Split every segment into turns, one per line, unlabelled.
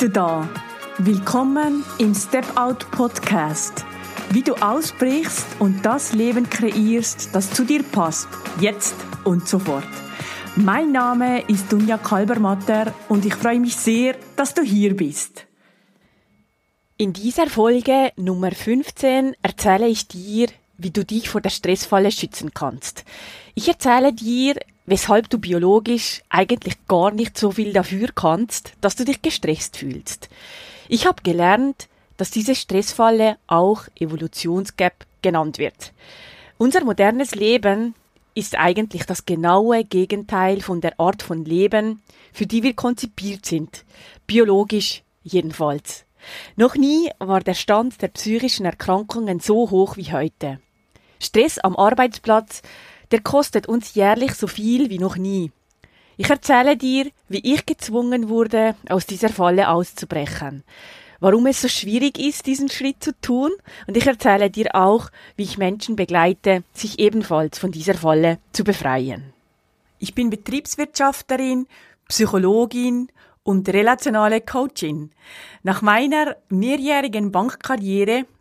du da. Willkommen im Step Out Podcast. Wie du ausbrichst und das Leben kreierst, das zu dir passt, jetzt und sofort. Mein Name ist Dunja Kalbermatter und ich freue mich sehr, dass du hier bist.
In dieser Folge Nummer 15 erzähle ich dir, wie du dich vor der Stressfalle schützen kannst. Ich erzähle dir, weshalb du biologisch eigentlich gar nicht so viel dafür kannst, dass du dich gestresst fühlst. Ich habe gelernt, dass diese Stressfalle auch Evolutionsgap genannt wird. Unser modernes Leben ist eigentlich das genaue Gegenteil von der Art von Leben, für die wir konzipiert sind, biologisch jedenfalls. Noch nie war der Stand der psychischen Erkrankungen so hoch wie heute. Stress am Arbeitsplatz, der kostet uns jährlich so viel wie noch nie. Ich erzähle dir, wie ich gezwungen wurde, aus dieser Falle auszubrechen, warum es so schwierig ist, diesen Schritt zu tun, und ich erzähle dir auch, wie ich Menschen begleite, sich ebenfalls von dieser Falle zu befreien.
Ich bin Betriebswirtschafterin, Psychologin und relationale Coachin. Nach meiner mehrjährigen Bankkarriere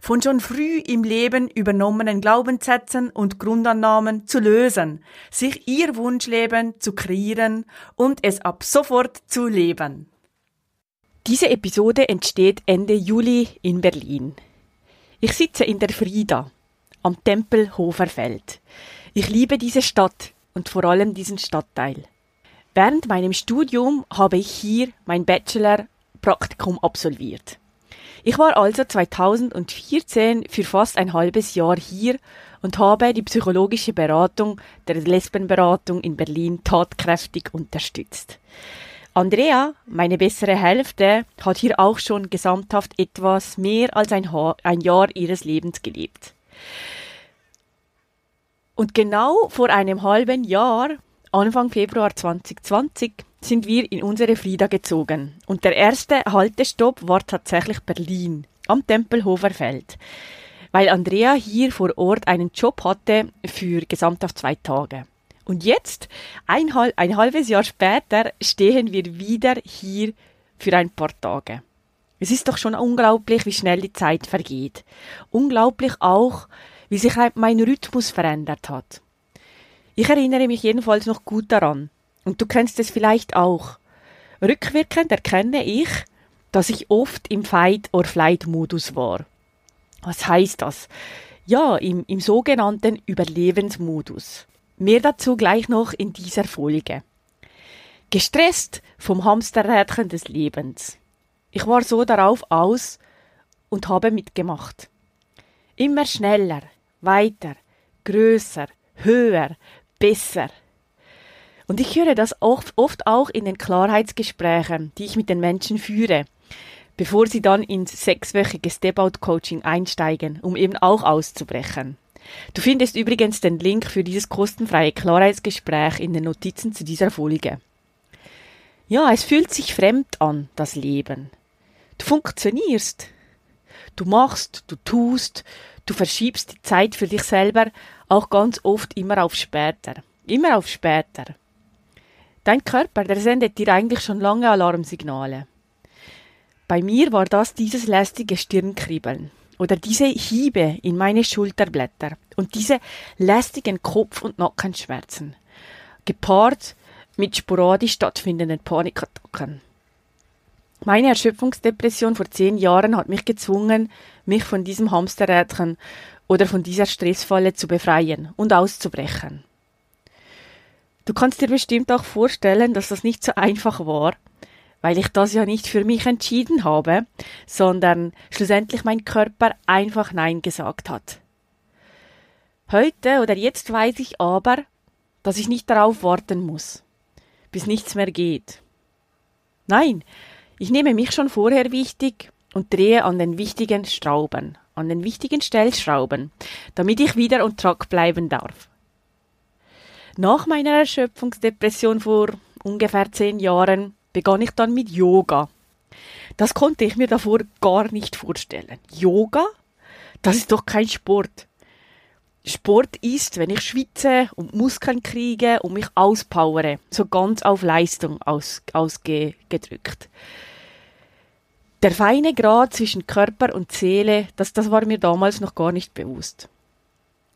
von schon früh im Leben übernommenen Glaubenssätzen und Grundannahmen zu lösen, sich ihr Wunschleben zu kreieren und es ab sofort zu leben.
Diese Episode entsteht Ende Juli in Berlin. Ich sitze in der Frieda am Tempelhofer Feld. Ich liebe diese Stadt und vor allem diesen Stadtteil. Während meinem Studium habe ich hier mein Bachelor-Praktikum absolviert. Ich war also 2014 für fast ein halbes Jahr hier und habe die psychologische Beratung der Lesbenberatung in Berlin tatkräftig unterstützt. Andrea, meine bessere Hälfte, hat hier auch schon gesamthaft etwas mehr als ein, ha ein Jahr ihres Lebens gelebt. Und genau vor einem halben Jahr, Anfang Februar 2020, sind wir in unsere Frieda gezogen. Und der erste Haltestopp war tatsächlich Berlin, am Tempelhofer Feld. Weil Andrea hier vor Ort einen Job hatte für gesamthaft zwei Tage. Und jetzt, ein, ein halbes Jahr später, stehen wir wieder hier für ein paar Tage. Es ist doch schon unglaublich, wie schnell die Zeit vergeht. Unglaublich auch, wie sich mein Rhythmus verändert hat. Ich erinnere mich jedenfalls noch gut daran, und du kennst es vielleicht auch. Rückwirkend erkenne ich, dass ich oft im Fight-or-Flight-Modus war. Was heißt das? Ja, im, im sogenannten Überlebensmodus. Mehr dazu gleich noch in dieser Folge. Gestresst vom Hamsterrädchen des Lebens. Ich war so darauf aus und habe mitgemacht. Immer schneller, weiter, größer, höher, besser. Und ich höre das oft, oft auch in den Klarheitsgesprächen, die ich mit den Menschen führe, bevor sie dann ins sechswöchige Step-Out-Coaching einsteigen, um eben auch auszubrechen. Du findest übrigens den Link für dieses kostenfreie Klarheitsgespräch in den Notizen zu dieser Folge. Ja, es fühlt sich fremd an, das Leben. Du funktionierst. Du machst, du tust, du verschiebst die Zeit für dich selber auch ganz oft immer auf später. Immer auf später. Dein Körper, der sendet dir eigentlich schon lange Alarmsignale. Bei mir war das dieses lästige Stirnkribbeln oder diese Hiebe in meine Schulterblätter und diese lästigen Kopf- und Nackenschmerzen, gepaart mit sporadisch stattfindenden Panikattacken. Meine Erschöpfungsdepression vor zehn Jahren hat mich gezwungen, mich von diesem Hamsterrädchen oder von dieser Stressfalle zu befreien und auszubrechen. Du kannst dir bestimmt auch vorstellen, dass das nicht so einfach war, weil ich das ja nicht für mich entschieden habe, sondern schlussendlich mein Körper einfach Nein gesagt hat. Heute oder jetzt weiß ich aber, dass ich nicht darauf warten muss, bis nichts mehr geht. Nein, ich nehme mich schon vorher wichtig und drehe an den wichtigen Schrauben, an den wichtigen Stellschrauben, damit ich wieder on track bleiben darf. Nach meiner Erschöpfungsdepression vor ungefähr zehn Jahren begann ich dann mit Yoga. Das konnte ich mir davor gar nicht vorstellen. Yoga? Das ist doch kein Sport. Sport ist, wenn ich schwitze und Muskeln kriege und mich auspowere, so ganz auf Leistung aus, ausgedrückt. Der feine Grad zwischen Körper und Seele, das, das war mir damals noch gar nicht bewusst.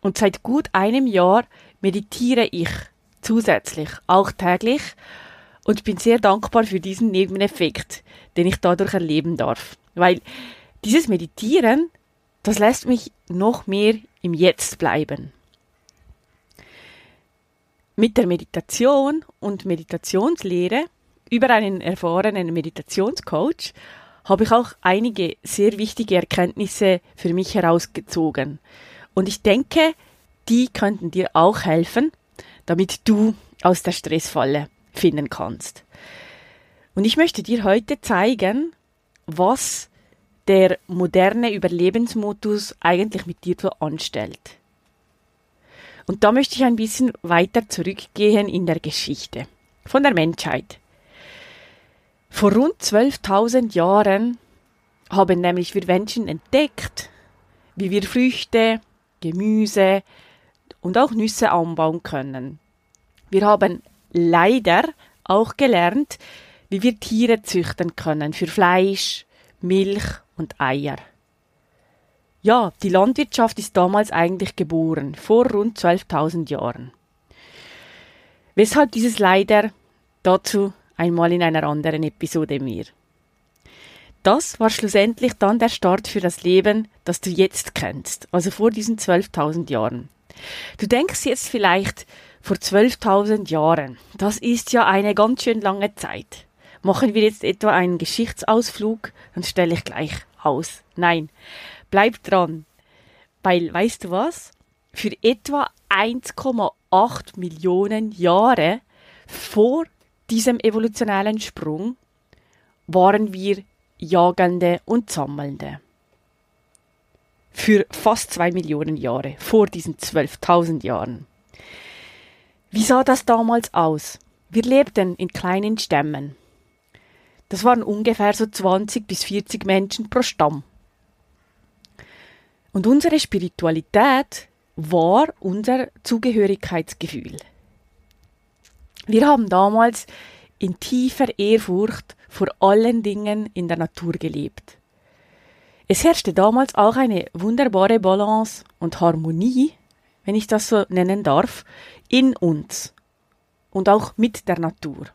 Und seit gut einem Jahr meditiere ich zusätzlich, auch täglich, und bin sehr dankbar für diesen Nebeneffekt, den ich dadurch erleben darf. Weil dieses Meditieren, das lässt mich noch mehr im Jetzt bleiben. Mit der Meditation und Meditationslehre über einen erfahrenen Meditationscoach habe ich auch einige sehr wichtige Erkenntnisse für mich herausgezogen. Und ich denke, die könnten dir auch helfen, damit du aus der Stressfalle finden kannst. Und ich möchte dir heute zeigen, was der moderne Überlebensmodus eigentlich mit dir so anstellt. Und da möchte ich ein bisschen weiter zurückgehen in der Geschichte von der Menschheit. Vor rund 12.000 Jahren haben nämlich wir Menschen entdeckt, wie wir Früchte, Gemüse und auch Nüsse anbauen können. Wir haben leider auch gelernt, wie wir Tiere züchten können für Fleisch, Milch und Eier. Ja, die Landwirtschaft ist damals eigentlich geboren, vor rund 12.000 Jahren. Weshalb dieses leider dazu einmal in einer anderen Episode mehr. Das war schlussendlich dann der Start für das Leben, das du jetzt kennst, also vor diesen 12.000 Jahren. Du denkst jetzt vielleicht vor 12.000 Jahren, das ist ja eine ganz schön lange Zeit. Machen wir jetzt etwa einen Geschichtsausflug, dann stelle ich gleich aus. Nein, bleib dran. Weil, weißt du was? Für etwa 1,8 Millionen Jahre vor diesem evolutionellen Sprung waren wir Jagende und Sammelnde. Für fast zwei Millionen Jahre, vor diesen 12.000 Jahren. Wie sah das damals aus? Wir lebten in kleinen Stämmen. Das waren ungefähr so 20 bis 40 Menschen pro Stamm. Und unsere Spiritualität war unser Zugehörigkeitsgefühl. Wir haben damals in tiefer Ehrfurcht vor allen Dingen in der Natur gelebt. Es herrschte damals auch eine wunderbare Balance und Harmonie, wenn ich das so nennen darf, in uns und auch mit der Natur.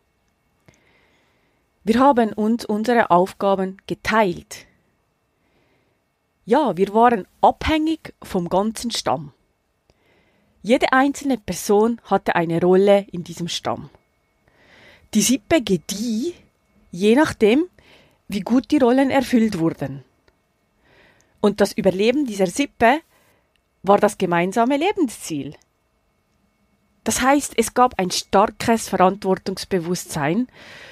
Wir haben uns unsere Aufgaben geteilt. Ja, wir waren abhängig vom ganzen Stamm. Jede einzelne Person hatte eine Rolle in diesem Stamm. Die Sippe gedieh, je nachdem, wie gut die Rollen erfüllt wurden. Und das Überleben dieser Sippe war das gemeinsame Lebensziel. Das heißt, es gab ein starkes Verantwortungsbewusstsein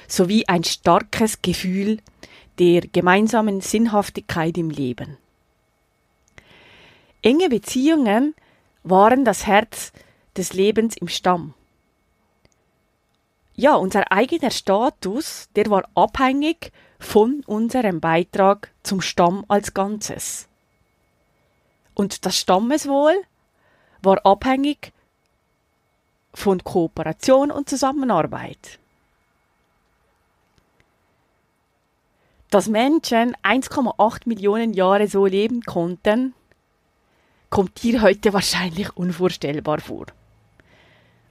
sowie ein starkes Gefühl der gemeinsamen Sinnhaftigkeit im Leben. Enge Beziehungen waren das Herz des Lebens im Stamm. Ja, unser eigener Status, der war abhängig von unserem Beitrag zum Stamm als Ganzes. Und das Stammeswohl war abhängig von Kooperation und Zusammenarbeit. Dass Menschen 1,8 Millionen Jahre so leben konnten, kommt dir heute wahrscheinlich unvorstellbar vor.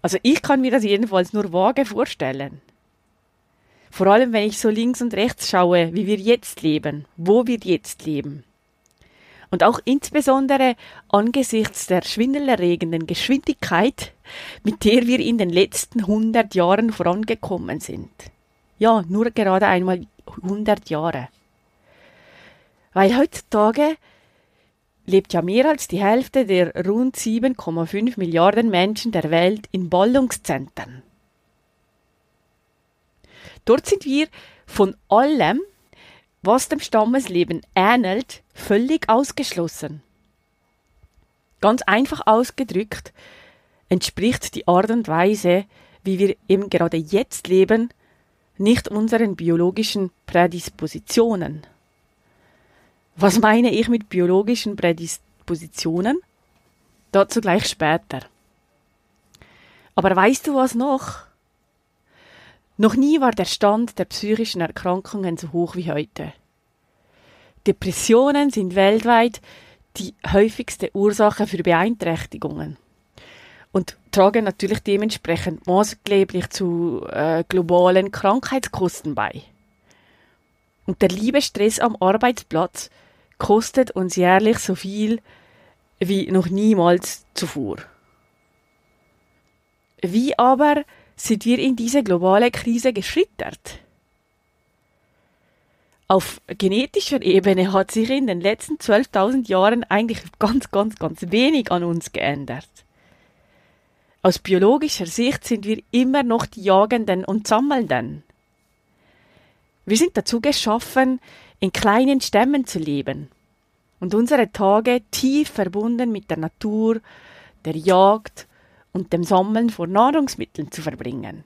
Also ich kann mir das jedenfalls nur vage vorstellen. Vor allem, wenn ich so links und rechts schaue, wie wir jetzt leben, wo wir jetzt leben. Und auch insbesondere angesichts der schwindelerregenden Geschwindigkeit, mit der wir in den letzten 100 Jahren vorangekommen sind. Ja, nur gerade einmal 100 Jahre. Weil heutzutage lebt ja mehr als die Hälfte der rund 7,5 Milliarden Menschen der Welt in Ballungszentren. Dort sind wir von allem, was dem Stammesleben ähnelt, völlig ausgeschlossen. Ganz einfach ausgedrückt, entspricht die Art und Weise, wie wir eben gerade jetzt leben, nicht unseren biologischen Prädispositionen. Was meine ich mit biologischen Prädispositionen? Dazu gleich später. Aber weißt du was noch? Noch nie war der Stand der psychischen Erkrankungen so hoch wie heute. Depressionen sind weltweit die häufigste Ursache für Beeinträchtigungen und tragen natürlich dementsprechend maßgeblich zu äh, globalen Krankheitskosten bei. Und der liebe Stress am Arbeitsplatz kostet uns jährlich so viel wie noch niemals zuvor. Wie aber sind wir in diese globale Krise geschlittert? Auf genetischer Ebene hat sich in den letzten 12.000 Jahren eigentlich ganz, ganz, ganz wenig an uns geändert. Aus biologischer Sicht sind wir immer noch die Jagenden und Sammelnden. Wir sind dazu geschaffen, in kleinen Stämmen zu leben und unsere Tage tief verbunden mit der Natur, der Jagd und dem Sammeln von Nahrungsmitteln zu verbringen.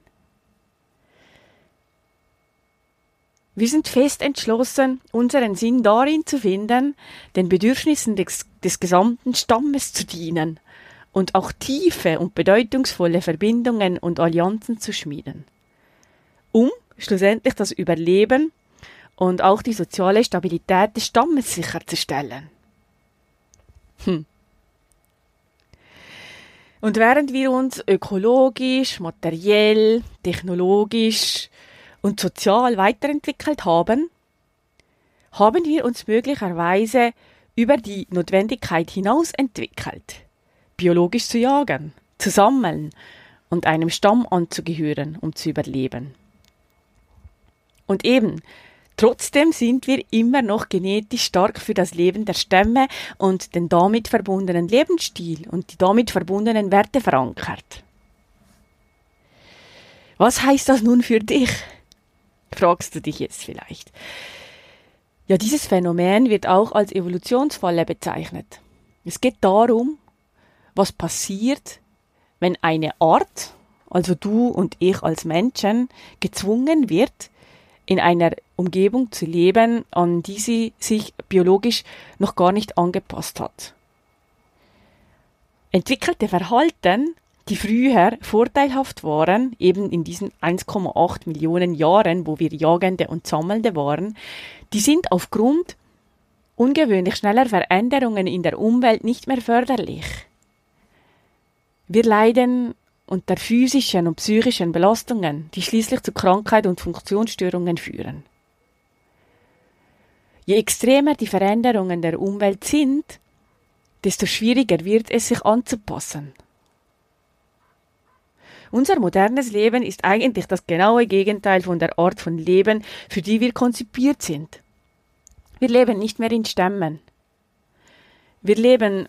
Wir sind fest entschlossen, unseren Sinn darin zu finden, den Bedürfnissen des, des gesamten Stammes zu dienen und auch tiefe und bedeutungsvolle Verbindungen und Allianzen zu schmieden, um schlussendlich das Überleben und auch die soziale Stabilität des Stammes sicherzustellen. Hm. Und während wir uns ökologisch, materiell, technologisch und sozial weiterentwickelt haben, haben wir uns möglicherweise über die Notwendigkeit hinaus entwickelt, biologisch zu jagen, zu sammeln und einem Stamm anzugehören, um zu überleben. Und eben, Trotzdem sind wir immer noch genetisch stark für das Leben der Stämme und den damit verbundenen Lebensstil und die damit verbundenen Werte verankert. Was heißt das nun für dich? Fragst du dich jetzt vielleicht. Ja, dieses Phänomen wird auch als Evolutionsfalle bezeichnet. Es geht darum, was passiert, wenn eine Art, also du und ich als Menschen, gezwungen wird, in einer Umgebung zu leben, an die sie sich biologisch noch gar nicht angepasst hat. Entwickelte Verhalten, die früher vorteilhaft waren, eben in diesen 1,8 Millionen Jahren, wo wir Jagende und Sammelnde waren, die sind aufgrund ungewöhnlich schneller Veränderungen in der Umwelt nicht mehr förderlich. Wir leiden unter physischen und psychischen Belastungen, die schließlich zu Krankheit und Funktionsstörungen führen. Je extremer die Veränderungen der Umwelt sind, desto schwieriger wird es, sich anzupassen. Unser modernes Leben ist eigentlich das genaue Gegenteil von der Art von Leben, für die wir konzipiert sind. Wir leben nicht mehr in Stämmen. Wir leben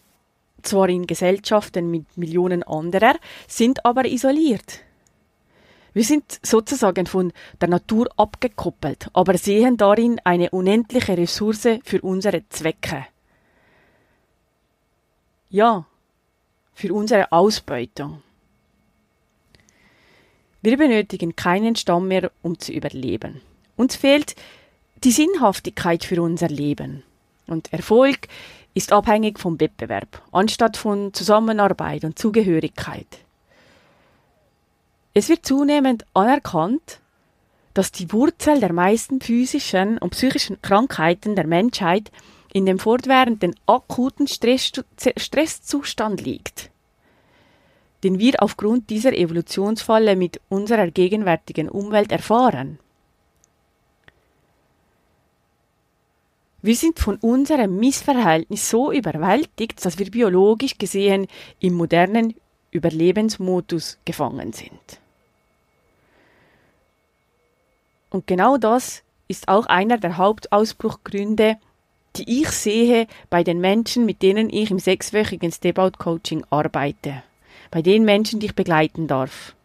zwar in Gesellschaften mit Millionen anderer, sind aber isoliert. Wir sind sozusagen von der Natur abgekoppelt, aber sehen darin eine unendliche Ressource für unsere Zwecke. Ja, für unsere Ausbeutung. Wir benötigen keinen Stamm mehr, um zu überleben. Uns fehlt die Sinnhaftigkeit für unser Leben. Und Erfolg ist abhängig vom Wettbewerb, anstatt von Zusammenarbeit und Zugehörigkeit. Es wird zunehmend anerkannt, dass die Wurzel der meisten physischen und psychischen Krankheiten der Menschheit in dem fortwährenden akuten Stress Stresszustand liegt, den wir aufgrund dieser Evolutionsfalle mit unserer gegenwärtigen Umwelt erfahren. Wir sind von unserem Missverhältnis so überwältigt, dass wir biologisch gesehen im modernen Überlebensmodus gefangen sind. Und genau das ist auch einer der Hauptausbruchgründe, die ich sehe bei den Menschen, mit denen ich im sechswöchigen Step-Out Coaching arbeite. Bei den Menschen, die ich begleiten darf.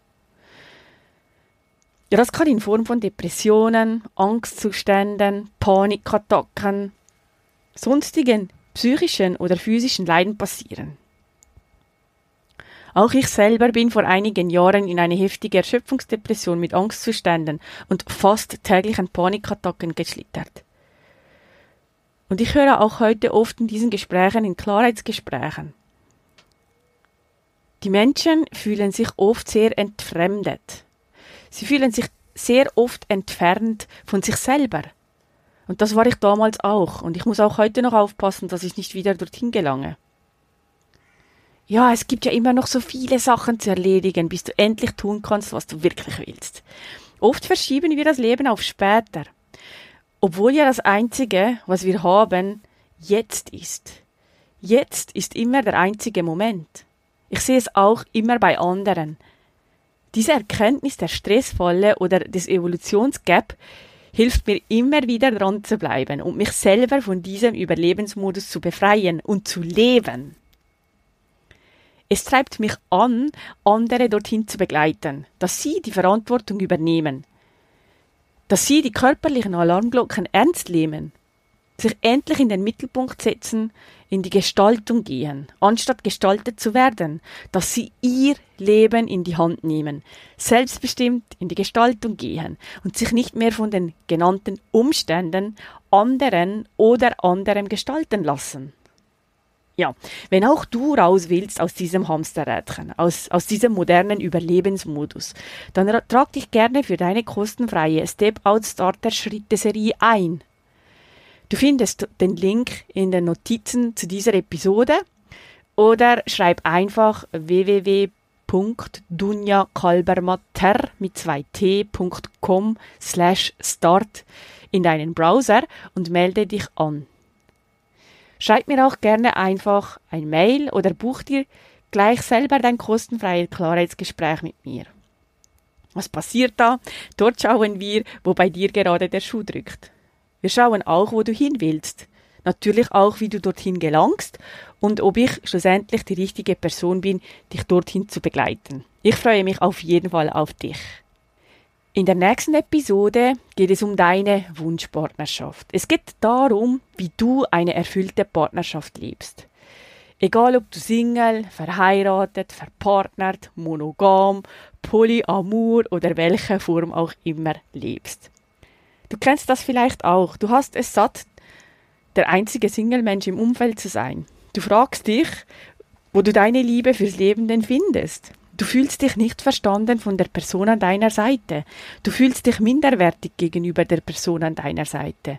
Ja, das kann in Form von Depressionen, Angstzuständen, Panikattacken, sonstigen psychischen oder physischen Leiden passieren. Auch ich selber bin vor einigen Jahren in eine heftige Erschöpfungsdepression mit Angstzuständen und fast täglichen Panikattacken geschlittert. Und ich höre auch heute oft in diesen Gesprächen, in Klarheitsgesprächen. Die Menschen fühlen sich oft sehr entfremdet. Sie fühlen sich sehr oft entfernt von sich selber. Und das war ich damals auch. Und ich muss auch heute noch aufpassen, dass ich nicht wieder dorthin gelange. Ja, es gibt ja immer noch so viele Sachen zu erledigen, bis du endlich tun kannst, was du wirklich willst. Oft verschieben wir das Leben auf später. Obwohl ja das Einzige, was wir haben, jetzt ist. Jetzt ist immer der einzige Moment. Ich sehe es auch immer bei anderen. Diese Erkenntnis der Stressfalle oder des Evolutionsgap hilft mir immer wieder dran zu bleiben und mich selber von diesem Überlebensmodus zu befreien und zu leben. Es treibt mich an, andere dorthin zu begleiten, dass sie die Verantwortung übernehmen, dass sie die körperlichen Alarmglocken ernst nehmen, sich endlich in den Mittelpunkt setzen, in die Gestaltung gehen, anstatt gestaltet zu werden, dass sie ihr Leben in die Hand nehmen, selbstbestimmt in die Gestaltung gehen und sich nicht mehr von den genannten Umständen anderen oder anderem gestalten lassen. Ja, wenn auch du raus willst aus diesem Hamsterrädchen, aus, aus diesem modernen Überlebensmodus, dann trag dich gerne für deine kostenfreie Step-Out Starter Schritte Serie ein. Du findest den Link in den Notizen zu dieser Episode oder schreib einfach www.dunjakalbermatter mit zwei t.com slash start in deinen Browser und melde dich an. Schreib mir auch gerne einfach ein Mail oder buch dir gleich selber dein kostenfreies Klarheitsgespräch mit mir. Was passiert da? Dort schauen wir, wo bei dir gerade der Schuh drückt. Wir schauen auch, wo du hin willst. Natürlich auch, wie du dorthin gelangst und ob ich schlussendlich die richtige Person bin, dich dorthin zu begleiten. Ich freue mich auf jeden Fall auf dich. In der nächsten Episode geht es um deine Wunschpartnerschaft. Es geht darum, wie du eine erfüllte Partnerschaft lebst. Egal ob du Single, verheiratet, verpartnert, monogam, polyamor oder welche Form auch immer lebst. Du kennst das vielleicht auch. Du hast es satt, der einzige Single-Mensch im Umfeld zu sein. Du fragst dich, wo du deine Liebe fürs Leben denn findest. Du fühlst dich nicht verstanden von der Person an deiner Seite. Du fühlst dich minderwertig gegenüber der Person an deiner Seite.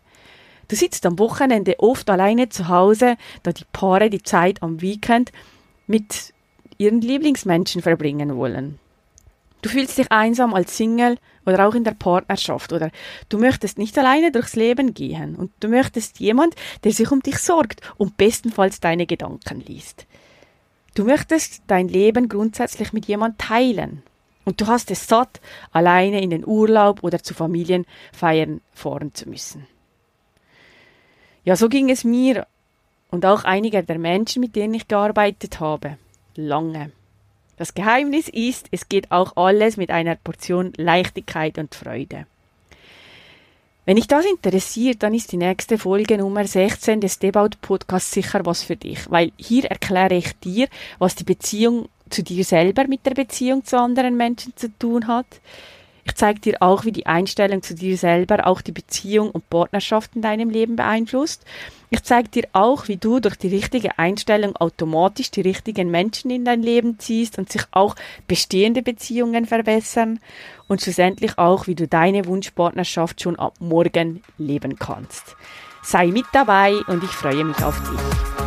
Du sitzt am Wochenende oft alleine zu Hause, da die Paare die Zeit am Weekend mit ihren Lieblingsmenschen verbringen wollen. Du fühlst dich einsam als Single oder auch in der Partnerschaft oder du möchtest nicht alleine durchs Leben gehen und du möchtest jemand, der sich um dich sorgt und bestenfalls deine Gedanken liest. Du möchtest dein Leben grundsätzlich mit jemand teilen und du hast es satt, alleine in den Urlaub oder zu Familienfeiern fahren zu müssen. Ja, so ging es mir und auch einiger der Menschen, mit denen ich gearbeitet habe. Lange. Das Geheimnis ist, es geht auch alles mit einer Portion Leichtigkeit und Freude. Wenn dich das interessiert, dann ist die nächste Folge Nummer 16 des Debaut Podcasts sicher was für dich, weil hier erkläre ich dir, was die Beziehung zu dir selber mit der Beziehung zu anderen Menschen zu tun hat. Ich zeige dir auch, wie die Einstellung zu dir selber auch die Beziehung und Partnerschaft in deinem Leben beeinflusst. Ich zeige dir auch, wie du durch die richtige Einstellung automatisch die richtigen Menschen in dein Leben ziehst und sich auch bestehende Beziehungen verbessern und schlussendlich auch, wie du deine Wunschpartnerschaft schon ab morgen leben kannst. Sei mit dabei und ich freue mich auf dich.